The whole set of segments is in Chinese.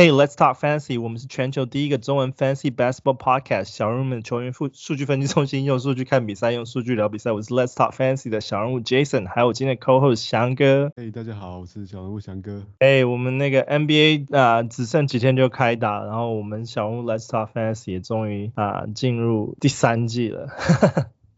Hey, let's talk fantasy. 我们是全球第一个中文 fantasy basketball podcast。小人物们球员数数据分析中心，用数据看比赛，用数据聊比赛。我是 Let's talk fantasy 的小人物 Jason，还有我今天的 co-host 翔哥。Hey，大家好，我是小人物翔哥。哎，我们那个 NBA 啊、呃，只剩几天就开打，然后我们小人物 Let's talk fantasy 也终于啊进入第三季了。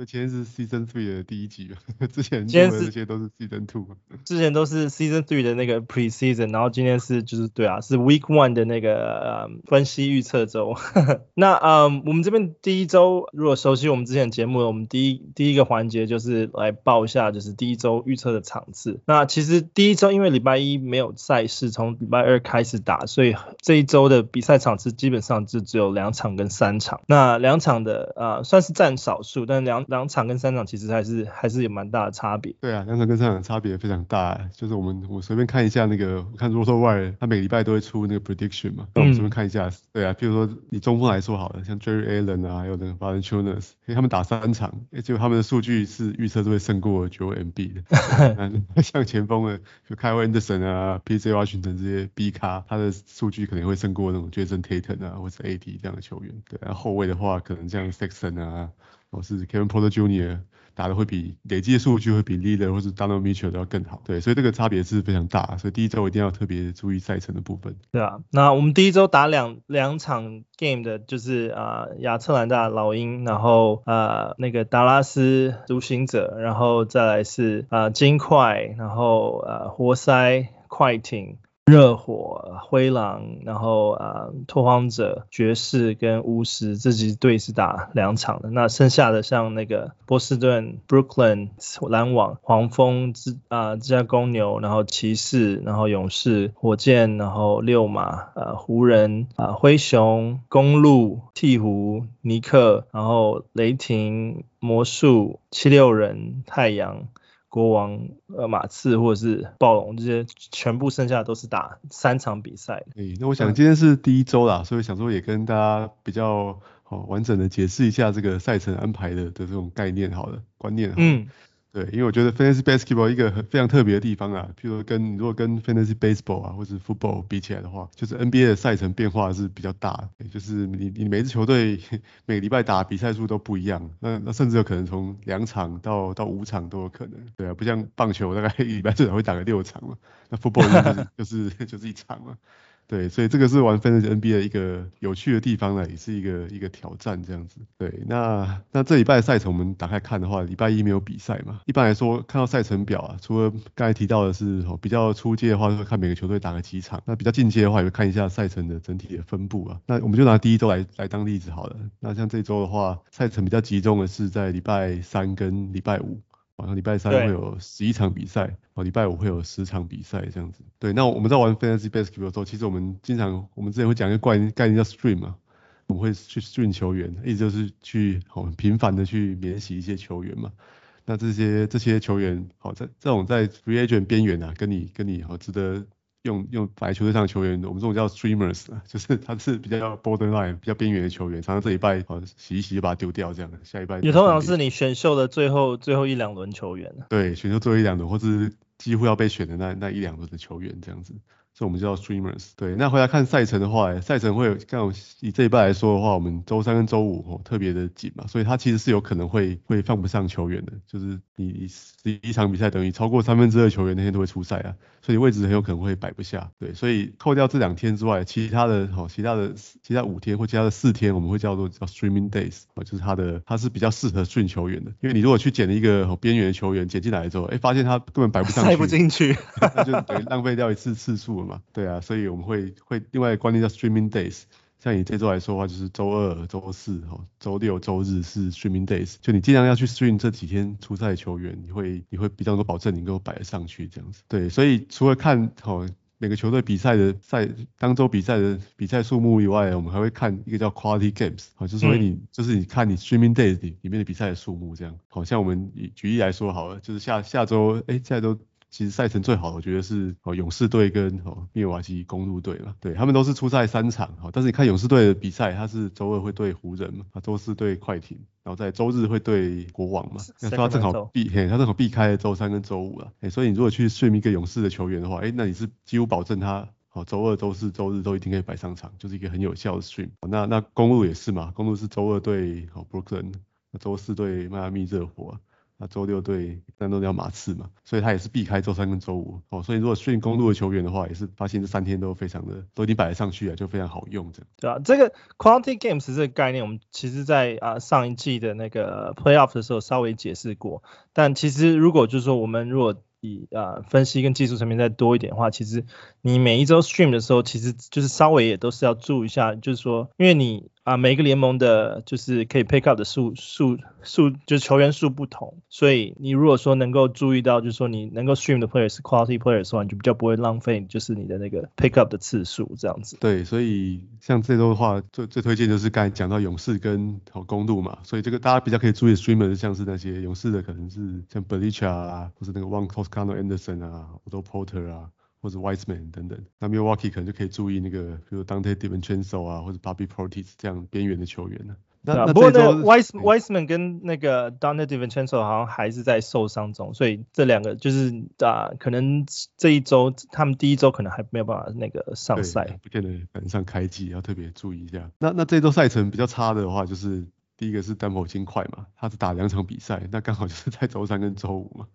今天是 Season Three 的第一集了，之前今天这些都是 Season Two。之前都是 Season Three 的那个 Pre-season，然后今天是就是对啊，是 Week One 的那个、呃、分析预测周。那嗯、呃，我们这边第一周，如果熟悉我们之前节目，我们第一第一个环节就是来报一下，就是第一周预测的场次。那其实第一周因为礼拜一没有赛事，从礼拜二开始打，所以这一周的比赛场次基本上就只有两场跟三场。那两场的啊、呃，算是占少数，但两两场跟三场其实还是还是有蛮大的差别。对啊，两场跟三场差别非常大。就是我们我随便看一下那个，我看 RotoWire，他每个礼拜都会出那个 prediction 嘛。那我们随便看一下。嗯、对啊，譬如说以中锋来说好了，像 Jerry Allen 啊，还有那个 Valanciunas，因为他们打三场，结果他们的数据是预测是会胜过 Joel Embiid 的。像前锋的，就 Kyle Anderson 啊，PJ Washington 这些 B 咖，他的数据可能会胜过那种 Jayson Tatum 啊，或者 AD 这样的球员。对，然后后卫的话，可能像 Sexton 啊。我是 Kevin Porter Jr. 打的会比累计的数据会比 Leader 或是 Donovan Mitchell 都要更好，对，所以这个差别是非常大，所以第一周一定要特别注意赛程的部分。对啊，那我们第一周打两两场 game 的就是啊亚特兰大老鹰，然后啊那个达拉斯独行者，然后再来是啊金块，然后啊活塞快艇。热火、灰狼，然后啊，拓荒者、爵士跟巫师这几队是打两场的。那剩下的像那个波士顿、Brooklyn、篮网、黄蜂、芝啊芝加公牛，然后骑士，然后勇士、火箭，然后六马、呃湖人、啊灰熊、公鹿、鹈鹕、尼克，然后雷霆、魔术、七六人、太阳。国王、呃马刺或者是暴龙这些，全部剩下的都是打三场比赛。诶，那我想今天是第一周啦，所以想说也跟大家比较好完整的解释一下这个赛程安排的的这种概念好了，观念好了。嗯。对，因为我觉得 Fantasy Basketball 一个很非常特别的地方啊，譬如说跟如果跟 Fantasy Baseball 啊或者 Football 比起来的话，就是 NBA 的赛程变化是比较大，就是你你每支球队 每个礼拜打比赛数都不一样，那那甚至有可能从两场到到五场都有可能，对啊，不像棒球大概一礼拜至少会打个六场嘛，那 Football 就是 就是就是一场嘛。对，所以这个是玩 NBA 的一个有趣的地方呢，也是一个一个挑战这样子。对，那那这礼拜的赛程我们打开看的话，礼拜一没有比赛嘛。一般来说，看到赛程表啊，除了刚才提到的是比较初阶的话，会看每个球队打了几场。那比较进阶的话，也会看一下赛程的整体的分布啊。那我们就拿第一周来来当例子好了。那像这周的话，赛程比较集中的是在礼拜三跟礼拜五。好像礼拜三会有十一场比赛，哦，礼拜五会有十场比赛这样子。对，那我们在玩 Fantasy Basketball 的时候，其实我们经常，我们之前会讲一个概念概念叫 Stream 嘛，我们会去 Stream 球员，意思就是去好频繁的去免洗一些球员嘛。那这些这些球员，好在这种在 Free Agent 边缘啊，跟你跟你好值得。用用白球队上的球员，我们这种叫 streamers，就是他是比较 borderline 比较边缘的球员，常常这一拜哦洗一洗就把它丢掉这样，下一拜也通常是你选秀的最后最后一两轮球员。对，选秀最后一两轮，或是几乎要被选的那那一两轮的球员这样子。所以我们叫 streamers。对，那回来看赛程的话，赛程会有，像以这一半来说的话，我们周三跟周五哦特别的紧嘛，所以它其实是有可能会会放不上球员的，就是你十一场比赛等于超过三分之二球员那天都会出赛啊，所以位置很有可能会摆不下。对，所以扣掉这两天之外，其他的哦，其他的其他五天或其他的四天，我们会叫做叫 streaming days，哦就是它的它是比较适合 stream 球员的，因为你如果去捡了一个哦边缘的球员捡进来之后，哎，发现他根本摆不上去，塞不进去，那就等于浪费掉一次次数了。对啊，所以我们会会另外一个观念叫 streaming days，像你这周来说的话，就是周二、周四、哈、周六、周日是 streaming days，就你尽量要去 stream 这几天出赛的球员，你会你会比较能够保证你能够摆得上去这样子。对，所以除了看哦每个球队比赛的赛当周比赛的比赛数目以外，我们还会看一个叫 quality games，好，就是说你、嗯、就是你看你 streaming days 里里面的比赛的数目这样。好像我们以举例来说好了，就是下下周哎下周。其实赛程最好的，我觉得是哦勇士队跟哦密尔瓦基公路队了，对他们都是出赛三场，好，但是你看勇士队的比赛，他是周二会对湖人嘛，啊周四对快艇，然后在周日会对国王嘛，那他正好避嘿，他正好避开周三跟周五了，哎，所以你如果去睡一个勇士的球员的话，哎，那你是几乎保证他。好，周二、周四、周日都一定可以摆上场，就是一个很有效的 stream。那那公路也是嘛，公路是周二对好 Brooklyn，那周四对迈阿密热火，那周六对三多鸟马刺嘛，所以他也是避开周三跟周五。哦，所以如果训公路的球员的话，也是发现这三天都非常的都已经摆得上去了，就非常好用这样。对啊，这个 quality games 这个概念，我们其实在啊上一季的那个 playoff 的时候稍微解释过，但其实如果就是说我们如果以啊分析跟技术层面再多一点的话，其实你每一周 stream 的时候，其实就是稍微也都是要注意一下，就是说，因为你啊每一个联盟的，就是可以 pick up 的数数数，就是球员数不同，所以你如果说能够注意到，就是说你能够 stream 的 player 是 quality player 的话，你就比较不会浪费，就是你的那个 pick up 的次数这样子。对，所以像这周的话，最最推荐就是刚才讲到勇士跟好公鹿嘛，所以这个大家比较可以注意 streamer 像是那些勇士的，可能是像 Bjelica 啊，或是那个 One Cos Connor Anderson 啊，Otto Porter 啊，或者 Wiseman 等等。那 Milwaukee 可能就可以注意那个，比如 Dante DiVincenzo 啊，或者 Bobby Portis 这样边缘的球员呢、啊。那、不过呢 Wise Wiseman 跟那个 Dante DiVincenzo 好像还是在受伤中，所以这两个就是啊，可能这一周他们第一周可能还没有办法那个上赛，不见得赶上开季，要特别注意一下。那那这周赛程比较差的话就是。第一个是丹佛金块嘛，他是打两场比赛，那刚好就是在周三跟周五嘛。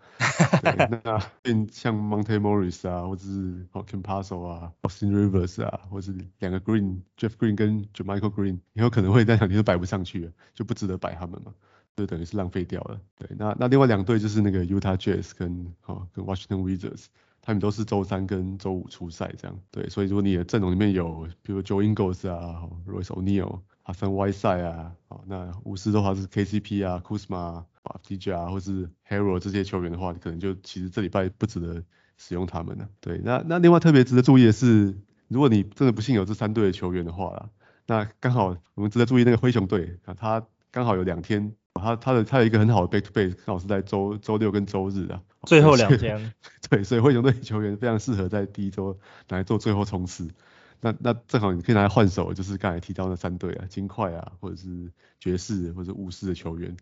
对，那变像 Monte Morris 啊，或者是 Campazzo 啊，Austin Rivers 啊，或者是两个 Green，Jeff Green 跟 JaMychal Green，以后可能会在两天都摆不上去，就不值得摆他们嘛，就等于是浪费掉了。对，那那另外两队就是那个 Utah Jazz 跟哦跟 Washington Wizards，他们都是周三跟周五出赛这样。对，所以如果你的阵容里面有，比如 Joe Ingles 啊，Royce O'Neal。哈森 Whiteside 啊，好，那巫师的话是 KCP 啊，Kuzma 啊，DJ 啊，或是 Harrell 这些球员的话，你可能就其实这礼拜不值得使用他们了。对，那那另外特别值得注意的是，如果你真的不幸有这三队的球员的话啦，那刚好我们值得注意那个灰熊队啊，他刚好有两天，他他的他有一个很好的 back to back，刚好是在周周六跟周日啊，最后两天。对，所以灰熊队球员非常适合在第一周来做最后冲刺。那那正好你可以拿来换手，就是刚才提到那三队啊，金块啊，或者是爵士或者巫师的球员。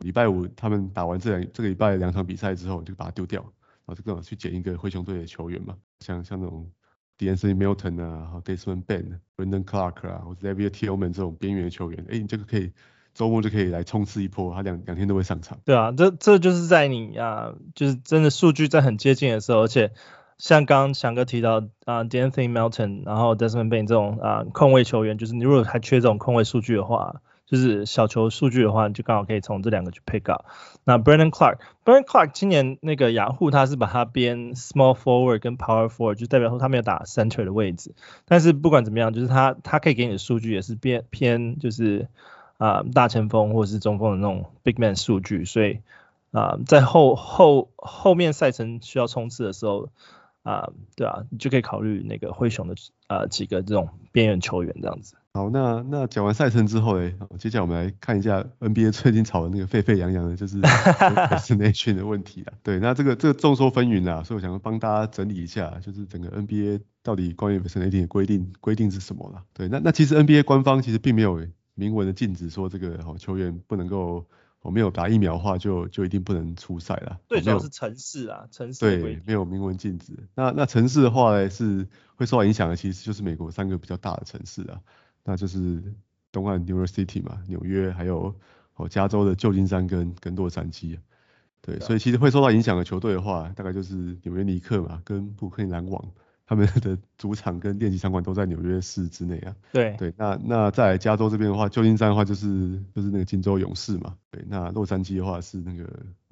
礼拜五他们打完这两这个礼拜两场比赛之后，就把它丢掉，然后就更好去捡一个灰熊队的球员嘛，像像那种 De'Anthony Melton 啊，Desmond Bane、Brandon Clark 啊，或者 Xavier Tillman 这种边缘的球员，哎，你这个可以周末就可以来冲刺一波，他两两天都会上场。对啊，这这就是在你啊，就是真的数据在很接近的时候，而且。像刚刚翔哥提到啊、De'Anthony Melton，然后 Desmond Bane 这种啊、控卫球员，就是你如果还缺这种控卫数据的话，就是小球数据的话，你就刚好可以从这两个去 pick up。那 Brandon Clark，Brandon Clark 今年那个雅虎他是把他编 small forward 跟 power forward，就代表说他没有打 center 的位置。但是不管怎么样，就是他他可以给你的数据也是偏偏就是啊、大前锋或者是中锋的那种 big man 数据，所以啊、在后后后面赛程需要冲刺的时候。啊，对啊，你就可以考虑那个灰熊的啊几个这种边缘球员这样子。好，那那讲完赛程之后嘞，接下来我们来看一下 NBA 最近炒的那个沸沸扬扬的，就是 vaccination 的问题啊。对，那这个这个众说纷纭啊，所以我想帮大家整理一下，就是整个 NBA 到底关于 vaccination 的规定规定是什么啦。对，那那其实 NBA 官方其实并没有明文的禁止说这个球员不能够。我没有打疫苗的话就，就就一定不能出赛了。对，主要是城市啊，城市对，没有明文禁止。那那城市的话呢，是会受到影响的，其实就是美国三个比较大的城市啊，那就是东岸 New York City 嘛，纽约，还有哦加州的旧金山跟跟洛杉矶啊。对，所以其实会受到影响的球队的话，大概就是纽约尼克嘛，跟布克林篮网。他们的 主场跟练习场馆都在纽约市之内啊。对对，那那在加州这边的话，旧金山的话就是就是那个金州勇士嘛。对，那洛杉矶的话是那个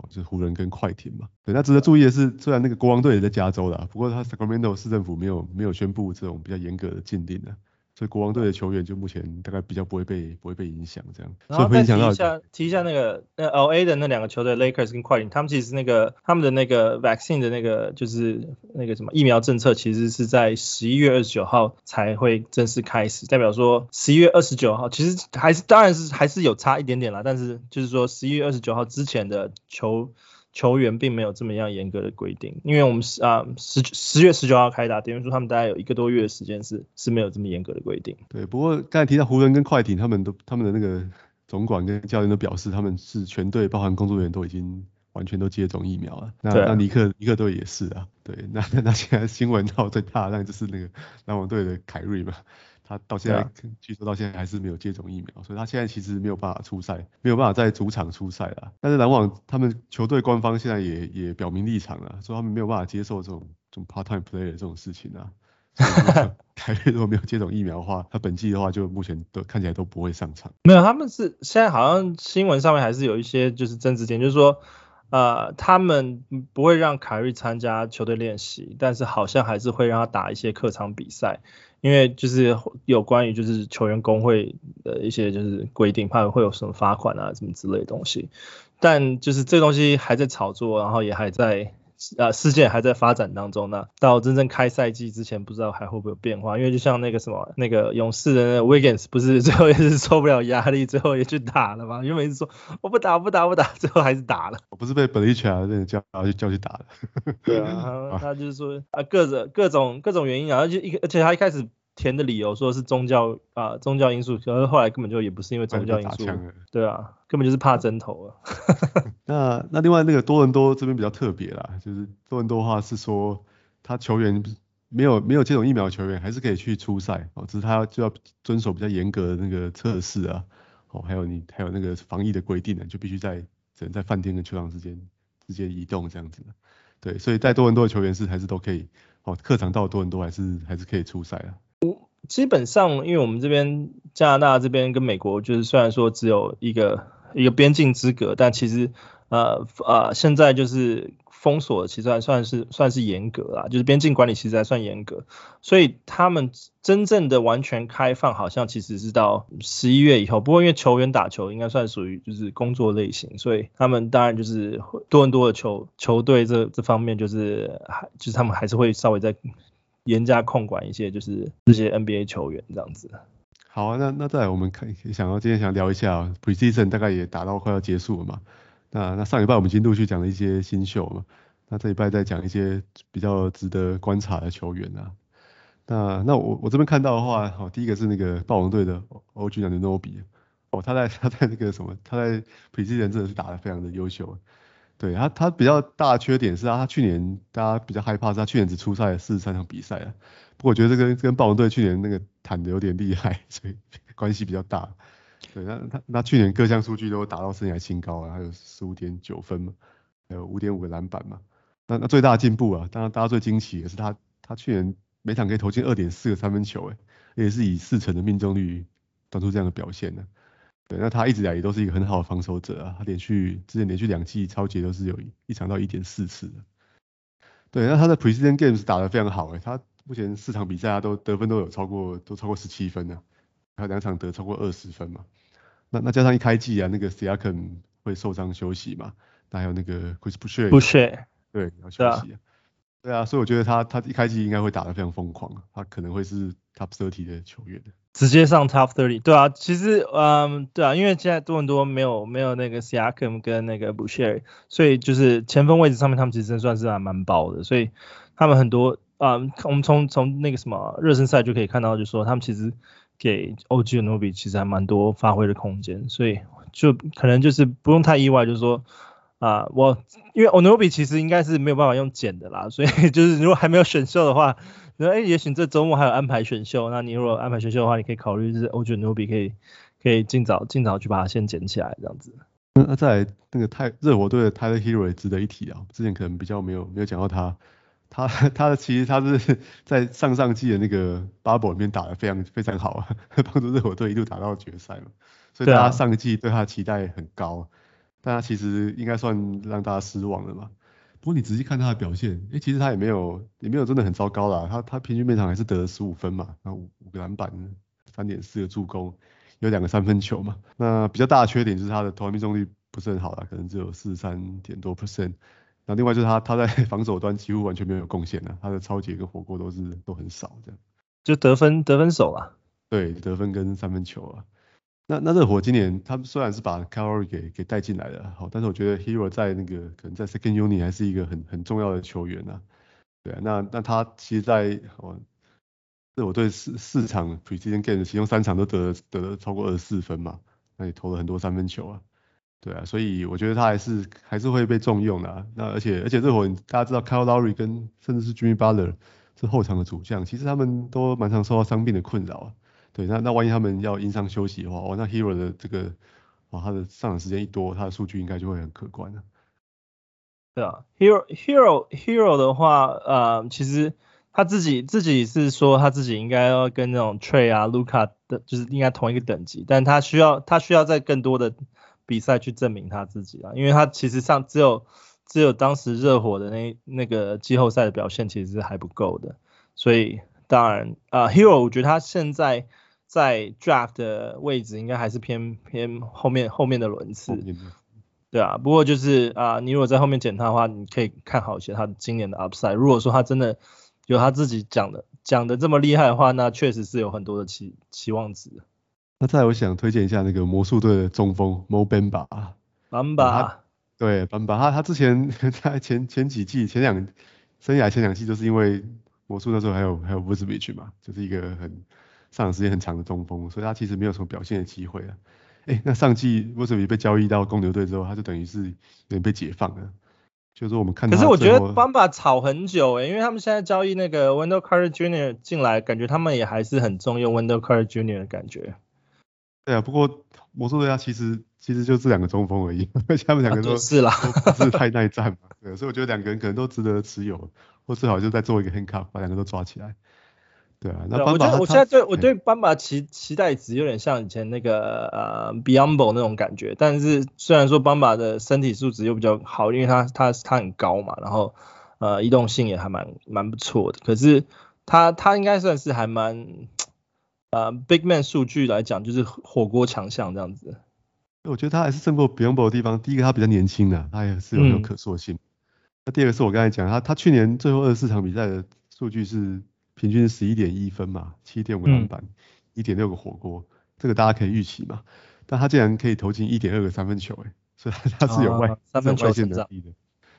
就是湖人跟快艇嘛。对，那值得注意的是，虽然那个国王队也在加州啦，不过他 Sacramento 市政府没有没有宣布这种比较严格的禁令啊。所以国王队的球员就目前大概比较不会被不会被影响这样，然后再提一下提一下那个那 LA 的那两个球队 Lakers 跟快艇，他们其实那个他们的那个 vaccine 的那个就是那个什么疫苗政策，其实是在十一月二十九号才会正式开始，代表说十一月二十九号其实还是当然是还是有差一点点啦，但是就是说十一月二十九号之前的球。球员并没有这么样严格的规定，因为我们是啊十十月十九号开打，等于说他们大概有一个多月的时间是是没有这么严格的规定。对，不过刚才提到湖人跟快艇，他们都他们的那个总管跟教练都表示，他们是全队包含工作人员都已经完全都接种疫苗了。那那尼克尼克队也是啊，对，那那现在新闻闹最大，那就是那个篮网队的凯瑞嘛，他到现在据说到现在还是没有接种疫苗，所以他现在其实没有办法出赛，没有办法在主场出赛了。但是篮网他们球队官方现在也也表明立场了，说他们没有办法接受这种这种 part time player 这种事情啊。凯瑞 如果没有接种疫苗的话，他本季的话就目前都看起来都不会上场。没有，他们是现在好像新闻上面还是有一些就是争执点，就是说呃他们不会让凯瑞参加球队练习，但是好像还是会让他打一些客场比赛，因为就是有关于就是球员工会的一些就是规定，怕会有什么罚款啊什么之类的东西，但就是这东西还在炒作，然后也还在。呃，事件还在发展当中呢。到真正开赛季之前，不知道还会不会有变化。因为就像那个什么，那个勇士的那个 Wiggins 不是 最后也是受不了压力，最后也去打了吗？因为每次说我不打，不打，不打，最后还是打了。我不是被 Bleacher 那叫就叫去打了。对啊，他，他就是说啊，各种各种各种原因啊，而且一而且他一开始。填的理由说是宗教啊，宗教因素，可是后来根本就也不是因为宗教因素，对啊，根本就是怕针头啊。那那另外那个多伦多这边比较特别啦，就是多伦多的话是说他球员没有没有接种疫苗的球员还是可以去出赛哦，只是他就要遵守比较严格的那个测试啊，哦，还有你还有那个防疫的规定呢，就必须在只能在饭店跟球场之间之间移动这样子。对，所以在多伦多的球员是还是都可以哦，客场到多伦多还是还是可以出赛啊。基本上，因为我们这边加拿大这边跟美国就是虽然说只有一个一个边境之隔，但其实呃呃现在就是封锁其实还算是算是严格啦，就是边境管理其实还算严格，所以他们真正的完全开放好像其实是到十一月以后。不过因为球员打球应该算属于就是工作类型，所以他们当然就是多伦多的球球队这这方面就是还就是他们还是会稍微在。严加控管一些，就是这些 NBA 球员这样子。好啊，那那再来我们看，想要今天想聊一下 Preseason 大概也打到快要结束了嘛。那那上礼拜我们已经陆续讲了一些新秀嘛，那这礼拜再讲一些比较值得观察的球员啊。那那我我这边看到的话，哦，第一个是那个暴龙队的 OG Anunoby，哦，他在他在那个什么，他在 Preseason 真的是打得非常的优秀。对他，他比较大的缺点是啊，他去年大家比较害怕是他去年只出赛了四十三场比赛啊。不过我觉得这跟跟暴龙队去年那个谈的有点厉害，所以关系比较大。对，那他那去年各项数据都达到生涯新高啊，还有十五点九分嘛，还有五点五个篮板嘛。那那最大的进步啊，当然大家最惊奇的是他他去年每场可以投进二点四个三分球，诶，也是以四成的命中率端出这样的表现呢。对，那他一直以来也都是一个很好的防守者啊，他连续之前连续两季超级都是有一场到一点四次的。对，那他的 Preseason Games 打得非常好诶，他目前四场比赛他都得分都有超过都超过十七分呢，还有两场得超过二十分嘛。那那加上一开季啊，那个 Siakam 会受伤休息嘛，那还有那个 Chris Boucher，对，要休息啊。对啊，所以我觉得他他一开季应该会打得非常疯狂，他可能会是 Top 30的球员。直接上 top thirty，对啊，其实，嗯，对啊，因为现在多伦多没有没有那个 Siakam 跟那个 Boucher，所以就是前锋位置上面他们其实算是还蛮薄的，所以他们很多，嗯，我们从从那个什么热身赛就可以看到，就是说他们其实给 OG Anunoby 其实还蛮多发挥的空间，所以就可能就是不用太意外，就是说，啊，我因为 Anunoby 其实应该是没有办法用捡的啦，所以 就是如果还没有选秀的话。哎，也许这周末还有安排选秀，那你如果安排选秀的话，你可以考虑就是 OG Anunoby 可以可以尽早尽早去把它先捡起来这样子。那、嗯、再来那个泰热火队的 Tyler Herro 也值得一提啊，之前可能比较没有没有讲到他，他他的其实他是 在上上季的那个 Bubble 里面打得非常非常好啊，帮助热火队一路打到决赛嘛，所以大家上个季对他的期待很高，但他其实应该算让大家失望了嘛。不过你仔细看他的表现，诶，其实他也没有也没有真的很糟糕啦。他他平均每场还是得了十五分嘛，然后五五个篮板，三点四个助攻，有两个三分球嘛。那比较大的缺点就是他的投篮命中率不是很好啦，可能只有四十三点多 percent。那另外就是他他在 防守端几乎完全没有贡献啊，他的抄截跟火锅都是都很少这样。就得分得分手啊。对，得分跟三分球啊。那那热火今年他们虽然是把 Kyle Lowry 给给带进来了，好，但是我觉得 Hero 在那个可能在 Second Unit 还是一个很很重要的球员啊。对啊，那那他其实在哦，热火队四四场 Preseason Game，其中三场都得得了超过二十四分嘛，那也投了很多三分球啊。对啊，所以我觉得他还是还是会被重用的啊。那而且而且热火大家知道 Kyle Lowry 跟甚至是 Jimmy Butler 是后场的主将，其实他们都蛮常受到伤病的困扰啊。对，那那万一他们要因伤休息的话，哦，那 Hero 的这个哦他的上场时间一多，他的数据应该就会很可观了。对啊，Hero Hero Hero 的话，呃，其实他自己自己是说他自己应该要跟那种 Trey 啊、Luka 的，就是应该同一个等级，但他需要他需要在更多的。比赛去证明他自己啊，因为他其实上只有只有当时热火的那那个季后赛的表现其实是还不够的，所以当然啊、，Hero 我觉得他现在在 Draft 的位置应该还是偏偏后面后面的轮次，对啊，不过就是啊、呃，你如果在后面捡他的话，你可以看好一些他今年的 Upside。如果说他真的有他自己讲的讲的这么厉害的话，那确实是有很多的期期望值。那再来我想推荐一下那个魔术队的中锋 Mo Bamba。Bamba。对，Bamba，他他之前 在前前几季前两生涯前两季就是因为魔术那时候还有还有 Vucevic 嘛，就是一个很上场时间很长的中锋，所以他其实没有什么表现的机会啊。哎，那上季 Vucevic 被交易到公牛队之后，他就等于是有点被解放了。就是说我们看他，可是我觉得 Bamba 炒很久哎、欸，因为他们现在交易那个 Wendell Carter Jr. 进来，感觉他们也还是很重用 Wendell Carter Jr. 的感觉。对啊，不过魔术队他其实其实就这两个中锋而已，而且他们两个都、啊、是啦，都不是太耐战嘛，对，所以我觉得两个人可能都值得持有，或最好就再做一个 handcuff，把两个都抓起来。对啊，那我觉得我现在对我对斑马期期待值有点像以前那个呃 Biyombo 那种感觉，但是虽然说斑马的身体素质又比较好，因为他他他很高嘛，然后呃移动性也还蛮蛮不错的，可是他他应该算是还蛮。呃、uh,，Big Man 数据来讲，就是火锅强项这样子。我觉得他还是胜过 Biyombo 的地方，第一个他比较年轻的，他也是有有可塑性。那、嗯、第二个是我刚才讲，他他去年最后二十四场比赛的数据是平均十一点一分嘛，七点五个篮板，一点六个火锅，这个大家可以预期嘛。但他竟然可以投进一点二个三分球，哎，所以他 是有外、哦、三分球外线能力的。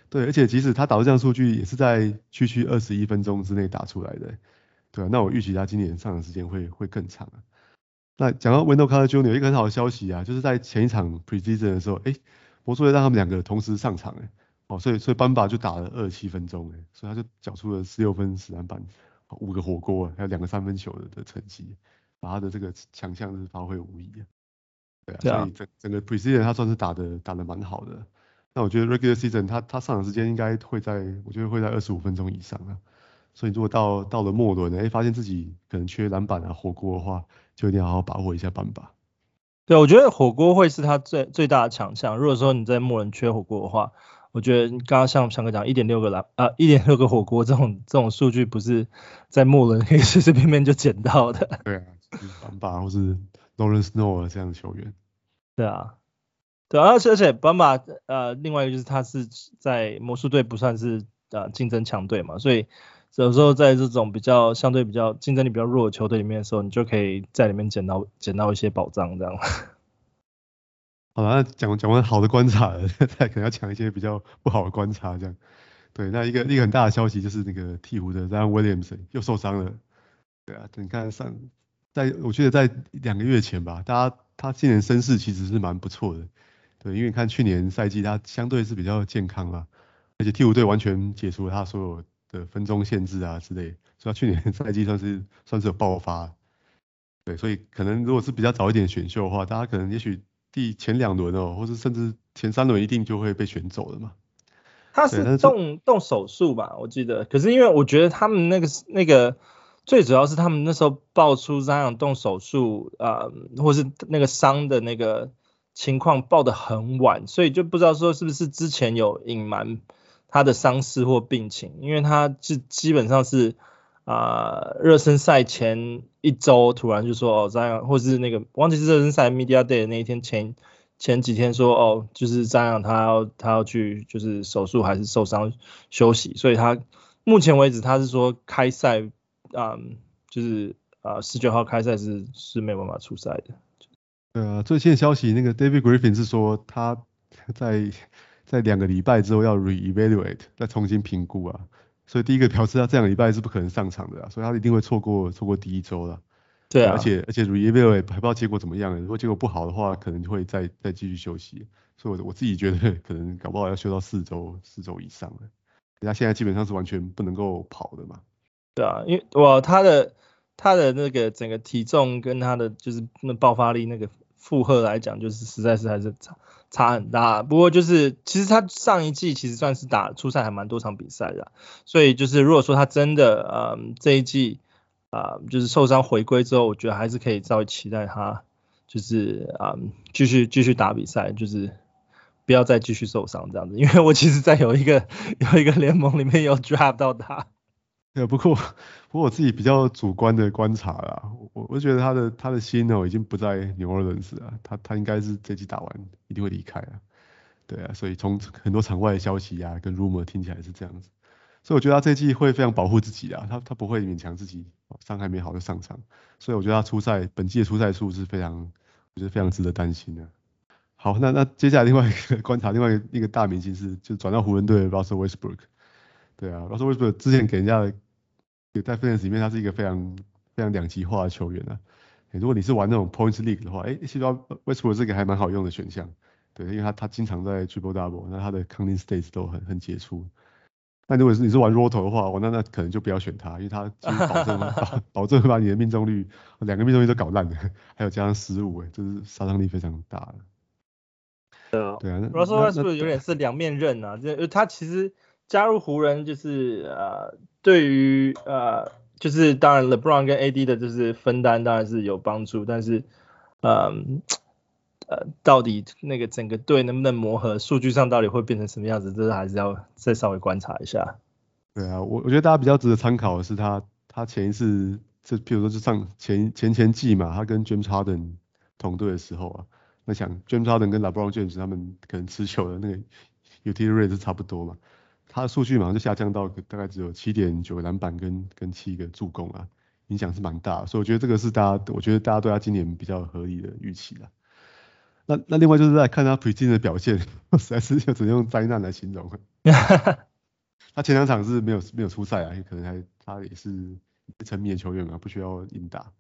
对，而且即使他打出这样数据，也是在区区二十一分钟之内打出来的。对啊，那我预期他今年上场时间会会更长啊。那讲到 Wendell Carter Jr. 一个很好的消息啊，就是在前一场 Preseason 的时候，哎，魔术队让他们两个同时上场，哎，哦，所以所以班巴就打了二十七分钟，哎，所以他就缴出了十六分、十篮板、五个火锅，还有两个三分球的的成绩，把他的这个强项是发挥无疑啊。对啊，对啊，所以整整个 Preseason 他算是打的打的蛮好的。那我觉得 Regular Season 他他上场时间应该会在，我觉得会在二十五分钟以上啊。所以如果到到了末轮，哎，发现自己可能缺篮板啊、火锅的话，就一定要好好把握一下板吧。对，我觉得火锅会是他最最大的强项。如果说你在末轮缺火锅的话，我觉得刚刚像强哥讲，一点六个篮啊，一点六个火锅这种这种数据，不是在末轮可以随随便便就捡到的。对啊，班巴或是 Laurence Snow 这样的球员。对啊，对啊，而且而且班巴呃，另外一个就是他是在魔术队不算是呃竞争强队嘛，所以。有时候在这种比较相对比较竞争力比较弱的球队里面的时候，你就可以在里面捡到捡到一些宝藏这样。好了，那讲讲完好的观察了，再可能要讲一些比较不好的观察这样。对，那一个一个很大的消息就是那个鹈鹕的 r a n Williams 又受伤了。对啊，你看上在我觉得在两个月前吧，大家他今年身世其实是蛮不错的。对，因为你看去年赛季他相对是比较健康啦，而且鵜鹕队完全解除了他所有。的分钟限制啊之类，所以他去年赛季算是算是有爆发，对，所以可能如果是比较早一点选秀的话，大家可能也许第前两轮哦，或者甚至前三轮一定就会被选走了嘛。他是动动手术吧，我记得。可是因为我觉得他们那个那个最主要是他们那时候爆出这样动手术啊、呃，或是那个伤的那个情况爆得很晚，所以就不知道说是不是之前有隐瞒。他的伤势或病情，因为他是基本上是啊热身赛前一周突然就说哦这样，或是那个忘记是热身赛 media day 的那一天前前几天说哦就是这样，他要他要去就是手术还是受伤休息，所以他目前为止他是说开赛啊、就是啊十九号开赛是是没有办法出赛的。对啊，最新的消息那个 David Griffin 是说他 在。在两个礼拜之后要 re-evaluate 再重新评估啊，所以第一个表示他这两个礼拜是不可能上场的啊，所以他一定会错过错过第一周了。对啊，而且而且还不知道结果怎么样，如果结果不好的话，可能就会再再继续休息。所以我我自己觉得可能搞不好要休到四周四周以上了。他现在基本上是完全不能够跑的嘛。对啊，因为哇他的他的那个整个体重跟他的就是那爆发力那个负荷来讲，就是实在是还是差差很大。不过就是其实他上一季其实算是打出赛还蛮多场比赛的，所以就是如果说他真的嗯这一季。啊、就是受伤回归之后，我觉得还是可以稍微期待他，就是啊，继、续继续打比赛，就是不要再继续受伤这样子。因为我其实，在有一个有一个联盟里面有 draft 到他。对，不过不过我自己比较主观的观察啦，我我觉得他的他的心呢，已经不在 New Orleans 了，他他应该是这季打完一定会离开啊。对啊，所以从很多场外的消息啊，跟 rumor 听起来是这样子。所以我觉得他这季会非常保护自己啊，他他不会勉强自己，伤还没好就上场。所以我觉得他出赛本季的出赛数是非常，我觉得非常值得担心的。好，那那接下来另外一个观察，另外一个大明星是就转到湖人队的 Russell Westbrook。对啊，Russell Westbrook 之前给人家的在 Fans 里面，他是一个非常非常两极化的球员啊。如果你是玩那种 Points League 的话，哎，其实 Westbrook 是个还蛮好用的选项。对，因为他他经常在 Triple Double，那他的 Counting Stats 都很很杰出。那如果是你是玩 Roto 的话，我那那可能就不要选他，因为他几乎保证 保保证会把你的命中率两个命中率都搞烂的，还有加上失误，哎，就是杀伤力非常大的。对啊，对啊，Russell 是不是有点是两面刃啊？就他其实加入湖人就是呃，对于呃，就是当然 LeBron 跟 AD 的就是分担当然是有帮助，但是呃。呃，到底那个整个队能不能磨合，数据上到底会变成什么样子，这个还是要再稍微观察一下。对啊，我我觉得大家比较值得参考的是他，他前一次，就譬如说就上前前前季嘛，他跟 James Harden 同队的时候啊，那想 James Harden 跟 LeBron James 他们可能持球的那个 utility rate 是差不多嘛，他的数据马上就下降到大概只有七点九个篮板跟跟七个助攻啊，影响是蛮大，所以我觉得这个是大家，我觉得大家对他今年比较合理的预期啦。那那另外就是在看他 preseason 的表现，我实在是就只能用灾难来形容。他前两场是没有没有出赛啊，可能还他也是沉迷的球员嘛，不需要硬打。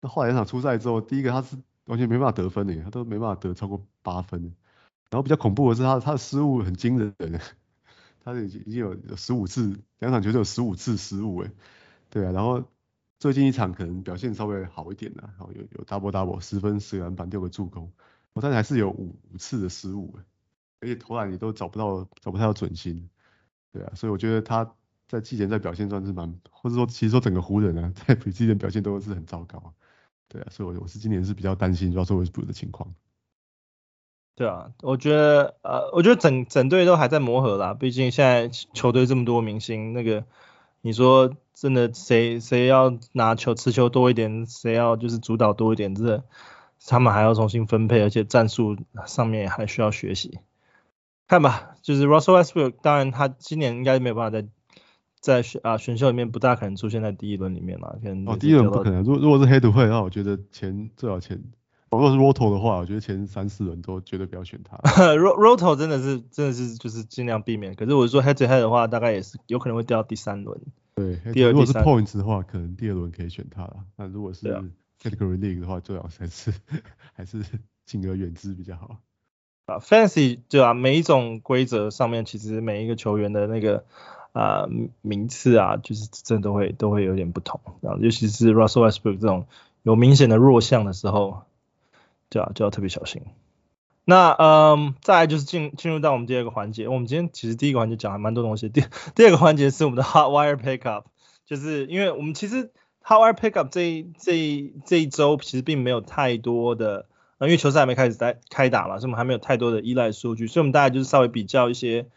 那后来两场出赛之后，第一个他是完全没办法得分的，他都没办法得超过八分。然后比较恐怖的是他他的失误很惊人，他已经已经有有十五次两场球就有十五次失误哎，对啊，然后最近一场可能表现稍微好一点了，然后有有 double double 十分十个篮板六个助攻。我但是还是有五五次的失误，而且投篮你都找不到，找不太到准心，对啊，所以我觉得他在季前赛表现算是蛮，或者说其实说整个湖人啊，在比季前表现都是很糟糕，对啊，所以我我是今年是比较担心 Russell Westbrook 的情况。对啊，我觉得呃，我觉得整整队都还在磨合啦，毕竟现在球队这么多明星，那个你说真的谁谁要拿球持球多一点，谁要就是主导多一点，这。他们还要重新分配，而且战术上面还需要学习。看吧，就是 Russell Westbrook，当然他今年应该没有办法在在选啊选秀里面不大可能出现在第一轮里面嘛。可能哦，第一轮不可能。如果如果是黑土会的话，我觉得前最好前，如果是 Roto 的话，我觉得前三四轮都绝对不要选他。Roto 真的是真的是就是尽量避免。可是我说 Head to Head 的话，大概也是有可能会掉到第三轮。对，第二，如果是 Points 的话，可能第二轮可以选他了。那如果是 Category League 的话，最好还是 还是敬而远之比较好。啊，Fantasy 对啊，每一种规则上面，其实每一个球员的那个啊、呃、名次啊，就是真的都会都会有点不同。然后尤其是 Russell Westbrook 这种有明显的弱项的时候，对啊，就要特别小心。那嗯，再来就是进进入到我们第二个环节。我们今天其实第一个环节讲还蛮多东西，第 第二个环节是我们的 Hot Wire Pickup，就是因为我们其实。Hotwire Pickup 这一这一这一周其实并没有太多的，因为球赛还没开始在开打嘛，所以我们还没有太多的依赖数据，所以我们大概就是稍微比较一些，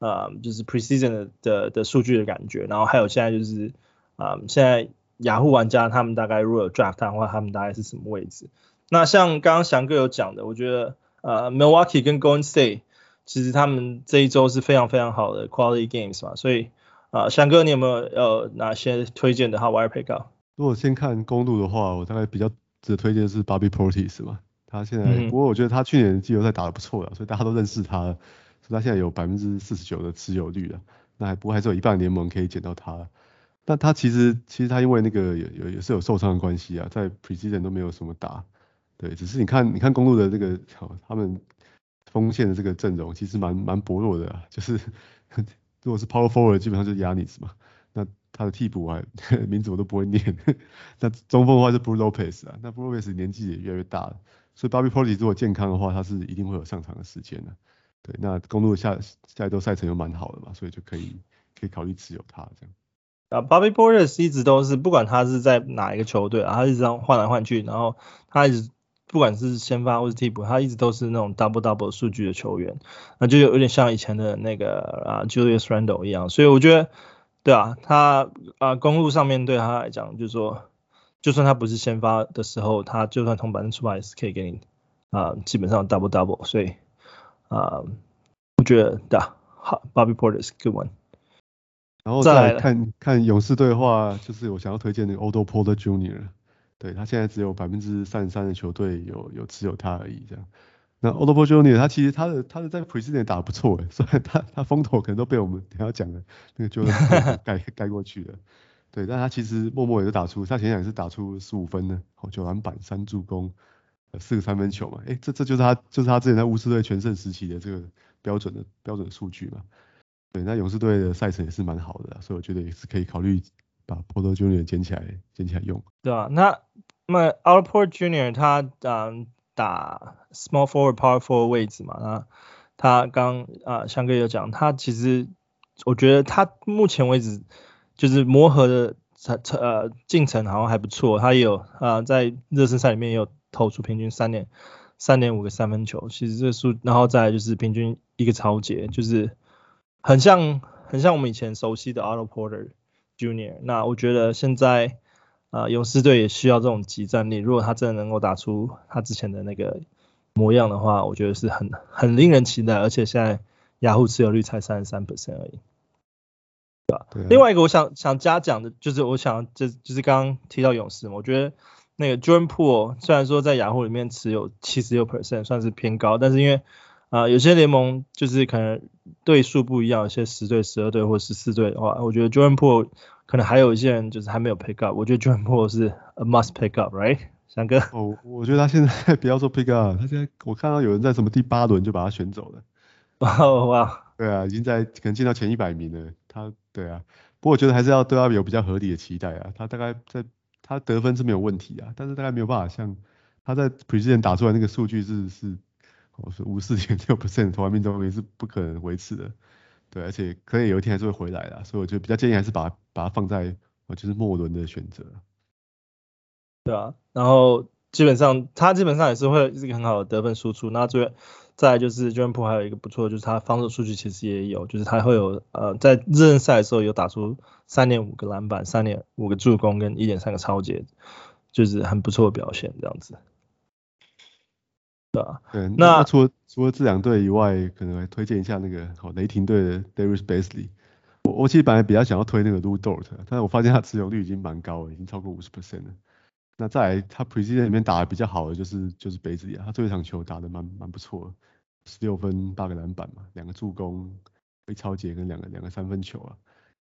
呃，就是 Preseason 的的的数据的感觉，然后还有现在就是，啊、呃，现在雅虎玩家他们大概如果有 Draft 的话，他们大概是什么位置？那像刚刚翔哥有讲的，我觉得，呃，Milwaukee 跟 Golden State 其实他们这一周是非常非常好的 Quality Games 嘛，所以，啊、呃，翔哥你有没有呃哪些推荐的 Hotwire Pickup？如果先看公路的话，我大概比较值得推荐的是 Bobby Portis 嘛，他现在、嗯、不过我觉得他去年季后赛打得不错了，所以大家都认识他，所以他现在有百分之四十九的持有率了，那还不过还是有一半联盟可以捡到他，但他其实其实他因为那个有有也是有受伤的关系啊，在 preseason 都没有什么打，对，只是你看你看公路的这个他们锋线的这个阵容其实蛮蛮薄弱的啊，就是 如果是 power forward 基本上就是 Giannis 嘛，那他的替补啊 名字我都不会念，那中锋的话是 Brook Lopez 啊，那 Brook Lopez 年纪也越来越大了，所以 Bobby Portis 如果健康的话，他是一定会有上场的时间的，对，那公路下下一周赛程又蛮好的嘛，所以就可以可以考虑持有他这样。啊，Bobby Portis 一直都是，不管他是在哪一个球队啊，他一直这样换来换去，然后他一直不管是先发或是替补，他一直都是那种 double double 数据的球员，那就有有点像以前的那个啊 Julius Randle 一样，所以我觉得，对啊，他啊公路上面对他来讲，就是说，就算他不是先发的时候，他就算从板凳出来也是可以给你啊基本上 double double，所以啊，我觉得对啊，好，Bobby Portis good one。然后再来看看勇士队的话，就是我想要推荐那个 Otto Porter Jr.，对，他现在只有百分之三十三的球队有有持有他而已，这样。那 Otto Porter Jr. 他其实他的他的在 Preseason 打得不错诶，虽然他他风头可能都被我们等下讲的那个就盖盖过去了，对，但他其实默默也是打出，他前两也是打出十五分的，九篮板三助攻，四个三分球嘛，诶，这这就是他就是他之前在巫师队全盛时期的这个标准的标准数据嘛。对，那勇士队的赛程也是蛮好的，所以我觉得也是可以考虑把 Porter Junior 捡起来，捡起来用。对啊，那那 Otto Porter Junior 他嗯打 Small Forward Power Forward 位置嘛，那他刚啊翔哥有讲，他其实我觉得他目前为止就是磨合的成呃进程好像还不错，他也有啊在热身赛里面也有投出平均三点三点五个三分球，其实这数，然后再就是平均一个超截，就是。很像很像我们以前熟悉的 Otto Porter Junior。那我觉得现在啊、呃、勇士队也需要这种即战力。如果他真的能够打出他之前的那个模样的话，我觉得是很很令人期待。而且现在雅虎持有率才三十三 percent 而已，对吧？对。另外一个我想想加讲的就是，我想就就是刚刚提到勇士嘛，我觉得那个 Jordan Poole 虽然说在雅虎里面持有七十六 percent 算是偏高，但是因为啊、呃，有些联盟就是可能队数不一样，有些十队、十二队或十四队的话，我觉得 Jordan Poole 可能还有一些人就是还没有 pick up，我觉得 Jordan Poole 是 a must pick up，right？翔哥？哦，我觉得他现在 不要说 pick up，他现在我看到有人在什么第八轮就把他选走了。哇 哇！对啊，已经在可能进到前一百名了。他，对啊，不过我觉得还是要对他有比较合理的期待啊。他大概在他得分是没有问题啊，但是大概没有办法像他在 preseason 打出来那个数据是是。我是五四点六 percent 投篮命中率是不可能维持的，对，而且可能有一天还是会回来的，所以我就比较建议还是把把它放在我就是末轮的选择。对啊，然后基本上他基本上也是会是一个很好的得分输出，那最再就是 j o r n p o 还有一个不错就是他防守数据其实也有，就是他会有呃在热身赛的时候有打出三点五个篮板、三点五个助攻跟一点三个抄截，就是很不错的表现这样子。对啊，对，那除了除了这两队以外，可能还推荐一下那个好雷霆队的 Darius Basley。我我其实本来比较想要推那个 Lu Dort，但是我发现他持有率已经蛮高了，已经超过五十 percent 了。那再来他 Preseason 里面打的比较好的就是就是 Bazley 啊，他最后一场球打的蛮蛮不错的，十六分八个篮板嘛，两个助攻，被抄截跟两个两个三分球啊。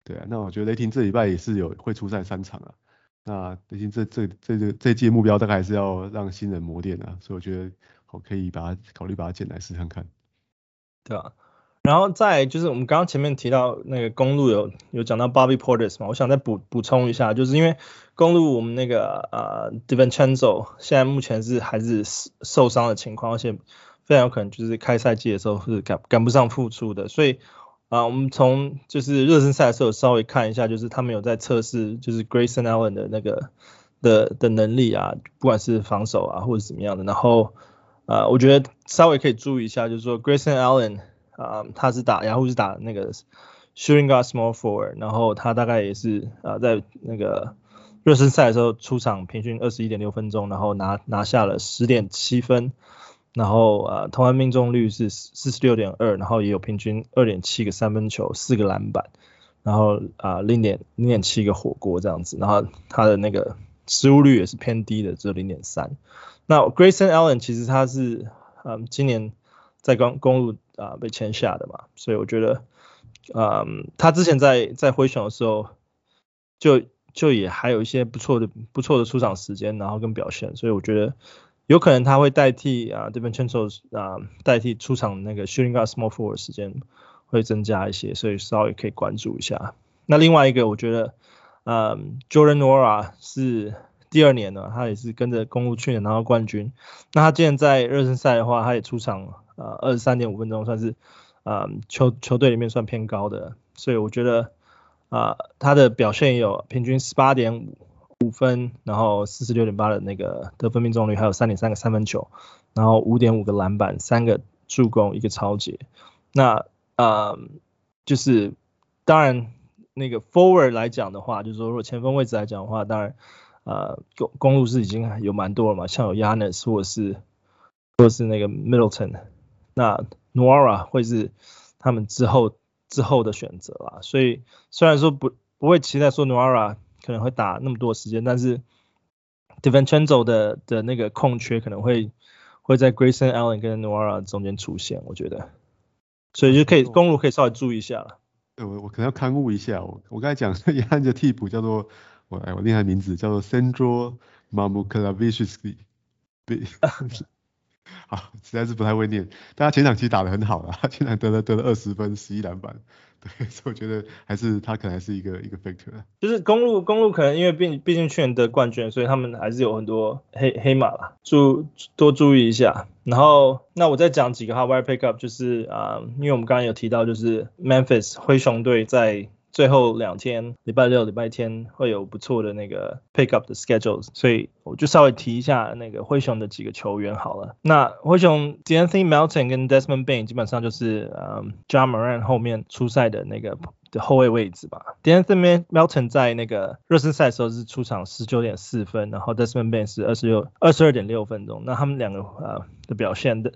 对啊，那我觉得雷霆这礼拜也是有会出赛三场啊。那雷霆这这这这这季目标大概还是要让新人磨练啊，所以我觉得。我可以把它考虑把它剪来试看看。对啊，然后再就是我们刚刚前面提到那个公路有有讲到 Bobby Portis 嘛，我想再补补充一下，就是因为公路我们那个呃 DiVincenzo 现在目前是还是受伤的情况，而且非常有可能就是开赛季的时候是赶赶不上复出的，所以啊、我们从就是热身赛的时候稍微看一下，就是他们有在测试就是 Grayson Allen 的那个的的能力啊，不管是防守啊或者怎么样的，然后。啊、呃，我觉得稍微可以注意一下，就是说 Grayson Allen 啊、他是打，然后是打那个 Shooting Guard Small Forward，然后他大概也是啊、呃，在那个热身赛的时候出场平均二十一点六分钟，然后拿拿下了十点七分，然后啊，投篮命中率是四十六点二，然后也有平均二点七个三分球，四个篮板，然后啊零点零点七个火锅这样子，然后他的那个失误率也是偏低的，只有零点三。那 Grayson Allen 其实他是嗯今年在公公路啊被签下的嘛，所以我觉得嗯他之前在在灰熊的时候就就也还有一些不错的不错的出场时间，然后跟表现，所以我觉得有可能他会代替啊 DiVincenzo 啊代替出场那个 shooting guard small forward 时间会增加一些，所以稍微可以关注一下。那另外一个我觉得，嗯，Jordan Nora 是第二年了，他也是跟着公鹿去年拿到冠军。那他既然在热身赛的话，他也出场呃二十三点五分钟，算是啊球球队里面算偏高的，所以我觉得。啊、呃，他的表现也有平均十八点五五分，然后四十六点八的那个得分命中率，还有三点三个三分球，然后五点五个篮板，三个助攻，一个抄截。那呃，就是当然那个 forward 来讲的话，就是说如果前锋位置来讲的话，当然呃公公路是已经有蛮多了嘛，像有 Giannis 或者是或者是那个 Middleton，那 Nwora 会是他们之后。之后的选择啦，所以虽然说不不会期待说 Nwora 可能会打那么多时间，但是 DiVincenzo 的的那个空缺可能会会在 Grayson Allen 跟 Nwora 中间出现，我觉得，所以就可以公路可以稍微注意一下了。对，我我可能要勘误一下，我我刚才讲一汉 的替补叫做我哎我念他名字叫做 Sandro Mamukelashvili 好，实在是不太会念。但他前场其实打得很好啦，他前场得了得了二十分，十一篮板。对，所以我觉得还是他可能还是一个一个 factor。就是公路公路可能因为毕毕竟去年得冠军，所以他们还是有很多黑黑马啦，注多注意一下。然后那我再讲几个哈 wire pickup，就是啊、因为我们刚刚有提到，就是 Memphis 灰熊队在。最后两天，礼拜六、礼拜天会有不错的那个 pick up 的 schedules，所以我就稍微提一下那个灰熊的几个球员好了。那灰熊 D'Anthony Melton 跟 Desmond Bane 基本上就是嗯 Ja Morant 后面出赛的那个的后卫位置吧。D'Anthony Melton 在那个热身赛的时候是出场十九点四分，然后 Desmond Bane 是二十六二十二点六分钟。那他们两个呃的表现的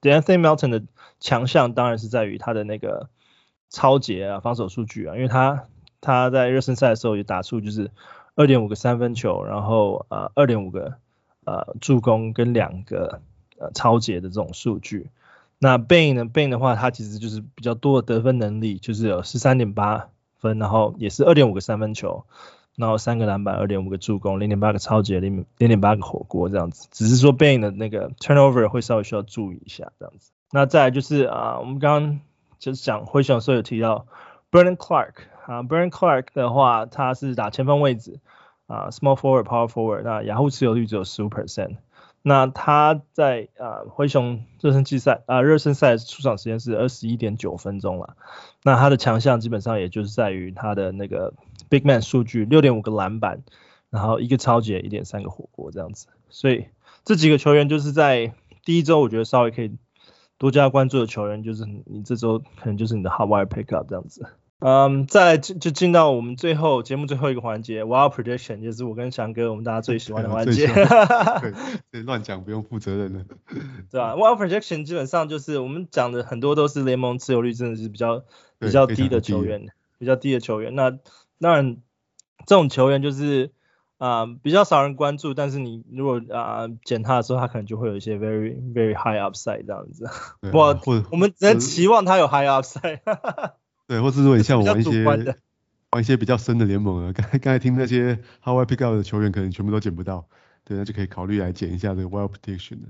D'Anthony Melton 的强项当然是在于他的那个。超节啊，防守数据啊，因为他他在热身赛的时候也打出就是二点五个三分球，然后呃二点五个呃助攻跟两个呃超节的这种数据。那 Bane 呢，Bane 的话，他其实就是比较多的得分能力，就是有十三点八分，然后也是二点五个三分球，然后三个篮板，二点五个助攻，零点八个抄截，零零点八个火锅这样子。只是说 Bane 的那个 turnover 会稍微需要注意一下这样子。那再来就是啊、我们刚刚。就是讲灰熊的时候有提到 Brandon Clark 啊，Brandon Clark 的话，他是打前锋位置啊，small forward、power forward，那雅虎持有率只有十五 percent。那他在啊灰熊热身季赛啊热身赛出场时间是二十一点九分钟了。那他的强项基本上也就是在于他的那个 big man 数据，六点五个篮板，然后一个抄截，一点三个火锅这样子。所以这几个球员就是在第一周，我觉得稍微可以。多加关注的球员，就是你这周可能就是你的 hot wire pickup 这样子。嗯，再来就就进到我们最后节目最后一个环节，wild prediction，就是我跟翔哥我们大家最喜欢的环节。对，乱讲不用负责任的。对吧？wild prediction 基本上就是我们讲的很多都是联盟持有率真的是比较比较低的球员，比较低的球员。那当然这种球员就是。啊、呃，比较少人关注，但是你如果啊捡、呃、他的时候，他可能就会有一些 very very high upside 这样子。我我们只能期望他有 high upside。对，或是说你像我玩一些玩一些比较深的联盟啊，刚才刚才听那些 hot wire pick up 的球员，可能全部都捡不到，对，那就可以考虑来捡一下这个 wild prediction 的。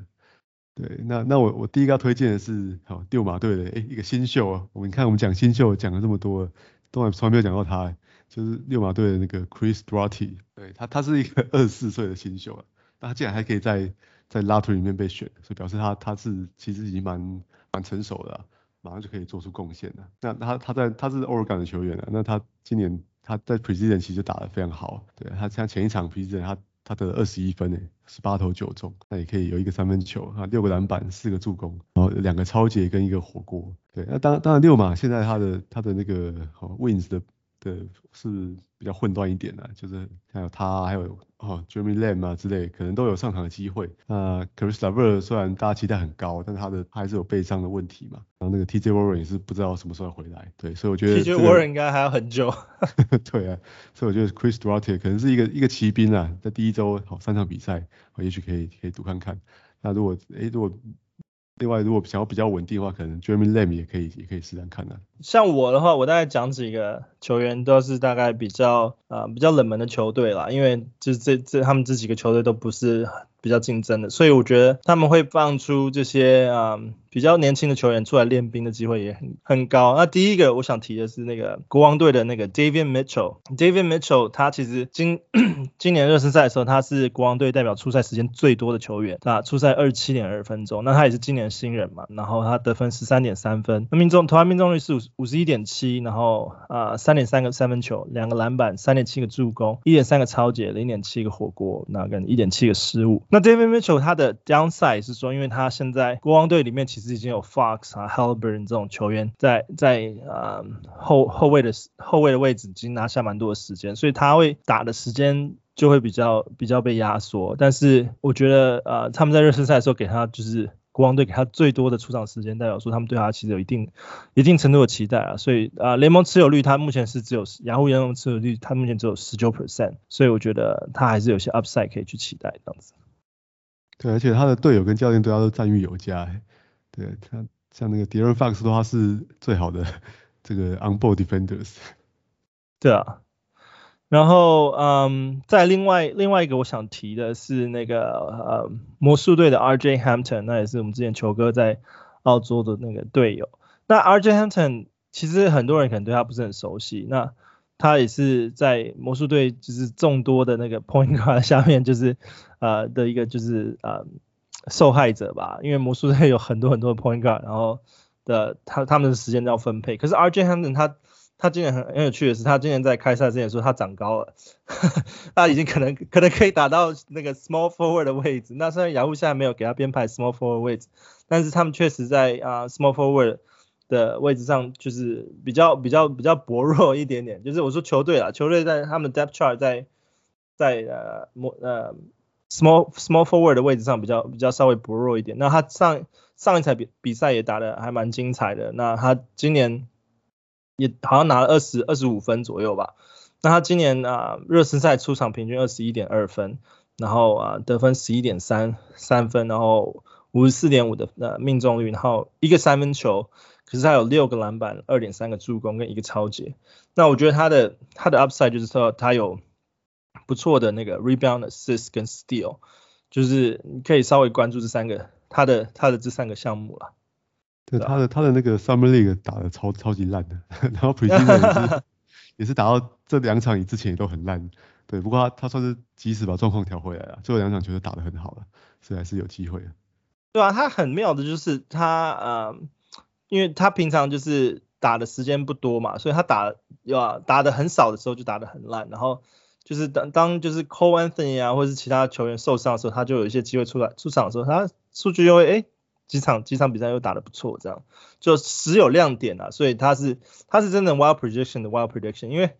对，那那我我第一个要推荐的是好六马队的诶一个新秀啊，我们看我们讲新秀讲了这么多，都还从来没有讲到他。就是六马队的那个 Chris Duarte，对他，他是一个二十四岁的新秀啊，但他竟然还可以在在 lottery 里面被选，所以表示他他是其实已经蛮蛮成熟的，马上就可以做出贡献了。那他他在他是 Oregon 的球员啊，那他今年他在 Preseason 其实打得非常好，对他像前一场 Preseason 他他得了二十一分诶，十八投九中，那也可以有一个三分球啊，六个篮板，四个助攻，然后两个超截跟一个火锅。对，那当当然六马现在他的他的那个 Wins 的。对，是比较混乱一点的，就是还有他，还有哦，Jeremy Lamb 啊之类，可能都有上场的机会。那 Chris LeVert 虽然大家期待很高，但是他的他还是有背伤的问题嘛。然后那个 TJ Warren 也是不知道什么时候回来。对，所以我觉得、这个、TJ Warren 应该还要很久。对啊，所以我觉得 Chris Duarte 可能是一个一个骑兵啊，在第一周好三场比赛，我也许可以可以赌看看。那如果诶如果另外，如果想要比较稳定的话，可能 Jeremy Lamb 也可以，也可以试试看的。像我的话，我大概讲几个球员都是大概比较啊、比较冷门的球队啦，因为就是这这他们这几个球队都不是比较竞争的，所以我觉得他们会放出这些啊。比较年轻的球员出来练兵的机会也很很高。那第一个我想提的是那个国王队的那个 David Mitchell，David Mitchell 他其实今 今年热身赛的时候，他是国王队代表出赛时间最多的球员啊，出赛二十七点二分钟。那他也是今年新人嘛，然后他得分十三点三分，那命中投篮命中率是五十一点七，然后啊三点三个三分球，两个篮板，三点七个助攻，一点三个抄截，零点七个火锅，那跟一点七个失误。那 David Mitchell 他的 downside 是说，因为他现在国王队里面其实已经有 Fox 啊，Haliburton 这种球员在在呃后后卫的后卫的位置已经拿下蛮多的时间，所以他会打的时间就会比较比较被压缩。但是我觉得呃他们在热身赛的时候给他就是国王队给他最多的出场时间，代表说他们对他其实有一定一定程度的期待啊。所以啊、呃、联盟持有率他目前是只有雅虎联盟持有率他目前只有十九 percent，所以我觉得他还是有些 upside 可以去期待这样子。对，而且他的队友跟教练对他都赞誉有加。对他像那个 De'Aaron Fox 的话是最好的这个 on board defenders。对啊，然后嗯，在另外另外一个我想提的是那个呃魔术队的 RJ Hampton，那也是我们之前球哥在澳洲的那个队友。那 RJ Hampton 其实很多人可能对他不是很熟悉，那他也是在魔术队就是众多的那个 point guard 下面就是呃的一个就是呃。受害者吧，因为魔术队有很多很多的 point guard，然后的他他们的时间都要分配。可是 RJ Hampton 他他今年很很有趣的是，他今年在开赛之前说他长高了，他已经可能可能可以打到那个 small forward 的位置。那虽然雅虎现在没有给他编排 small forward 位置，但是他们确实在啊、small forward 的位置上就是比较比较比较薄弱一点点。就是我说球队啊，球队在他们 depth chart 在在呃魔呃。small small forward 的位置上比较比较稍微薄弱一点。那他上上一场比比赛也打得还蛮精彩的。那他今年也好像拿了二十二十五分左右吧。那他今年啊热身赛出场平均二十一点二分，然后啊得分十一点三三分，然后五十四点五的呃命中率，然后一个三分球，可是他有六个篮板，二点三个助攻跟一个抄截。那我觉得他的他的 upside 就是说他有。不错的那个 rebound、assist 跟 steal，就是你可以稍微关注这三个他的他的这三个项目了。对，他的他的那个 summer league 打的超超级烂的，然后 preseason 也是 也是打到这两场之前也都很烂。对，不过他他算是及时把状况调回来了，最后两场球都打得很好了，所以还是有机会的。对啊，他很妙的就是他呃，因为他平常就是打的时间不多嘛，所以他打要啊打的很少的时候就打的很烂，然后。就是当当就是 Cole Anthony 啊，或者是其他球员受伤的时候，他就有一些机会出来出场的时候，他数据又会哎几场几场比赛又打得不错，这样就时有亮点啊，所以他是他是真的 wild prediction 的 wild prediction，因为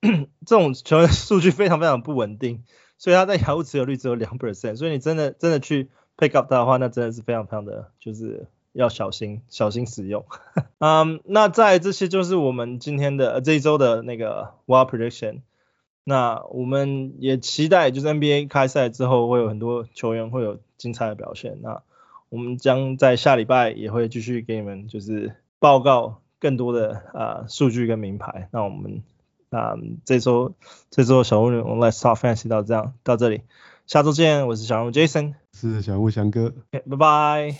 这种球员数据非常非常不稳定，所以他在雅虎持有率只有两 percent，所以你真的真的去 pick up 他的话，那真的是非常非常的就是要小心小心使用。嗯、那在这些就是我们今天的这一周的那个 wild prediction。那我们也期待，就是 NBA 开赛之后会有很多球员会有精彩的表现。那我们将在下礼拜也会继续给你们就是报告更多的啊数据跟名牌。那我们啊这周这周小人物 Let's Talk Fantasy 到这样到这里，下周见。我是小人物 Jason，是小人物翔哥，拜拜。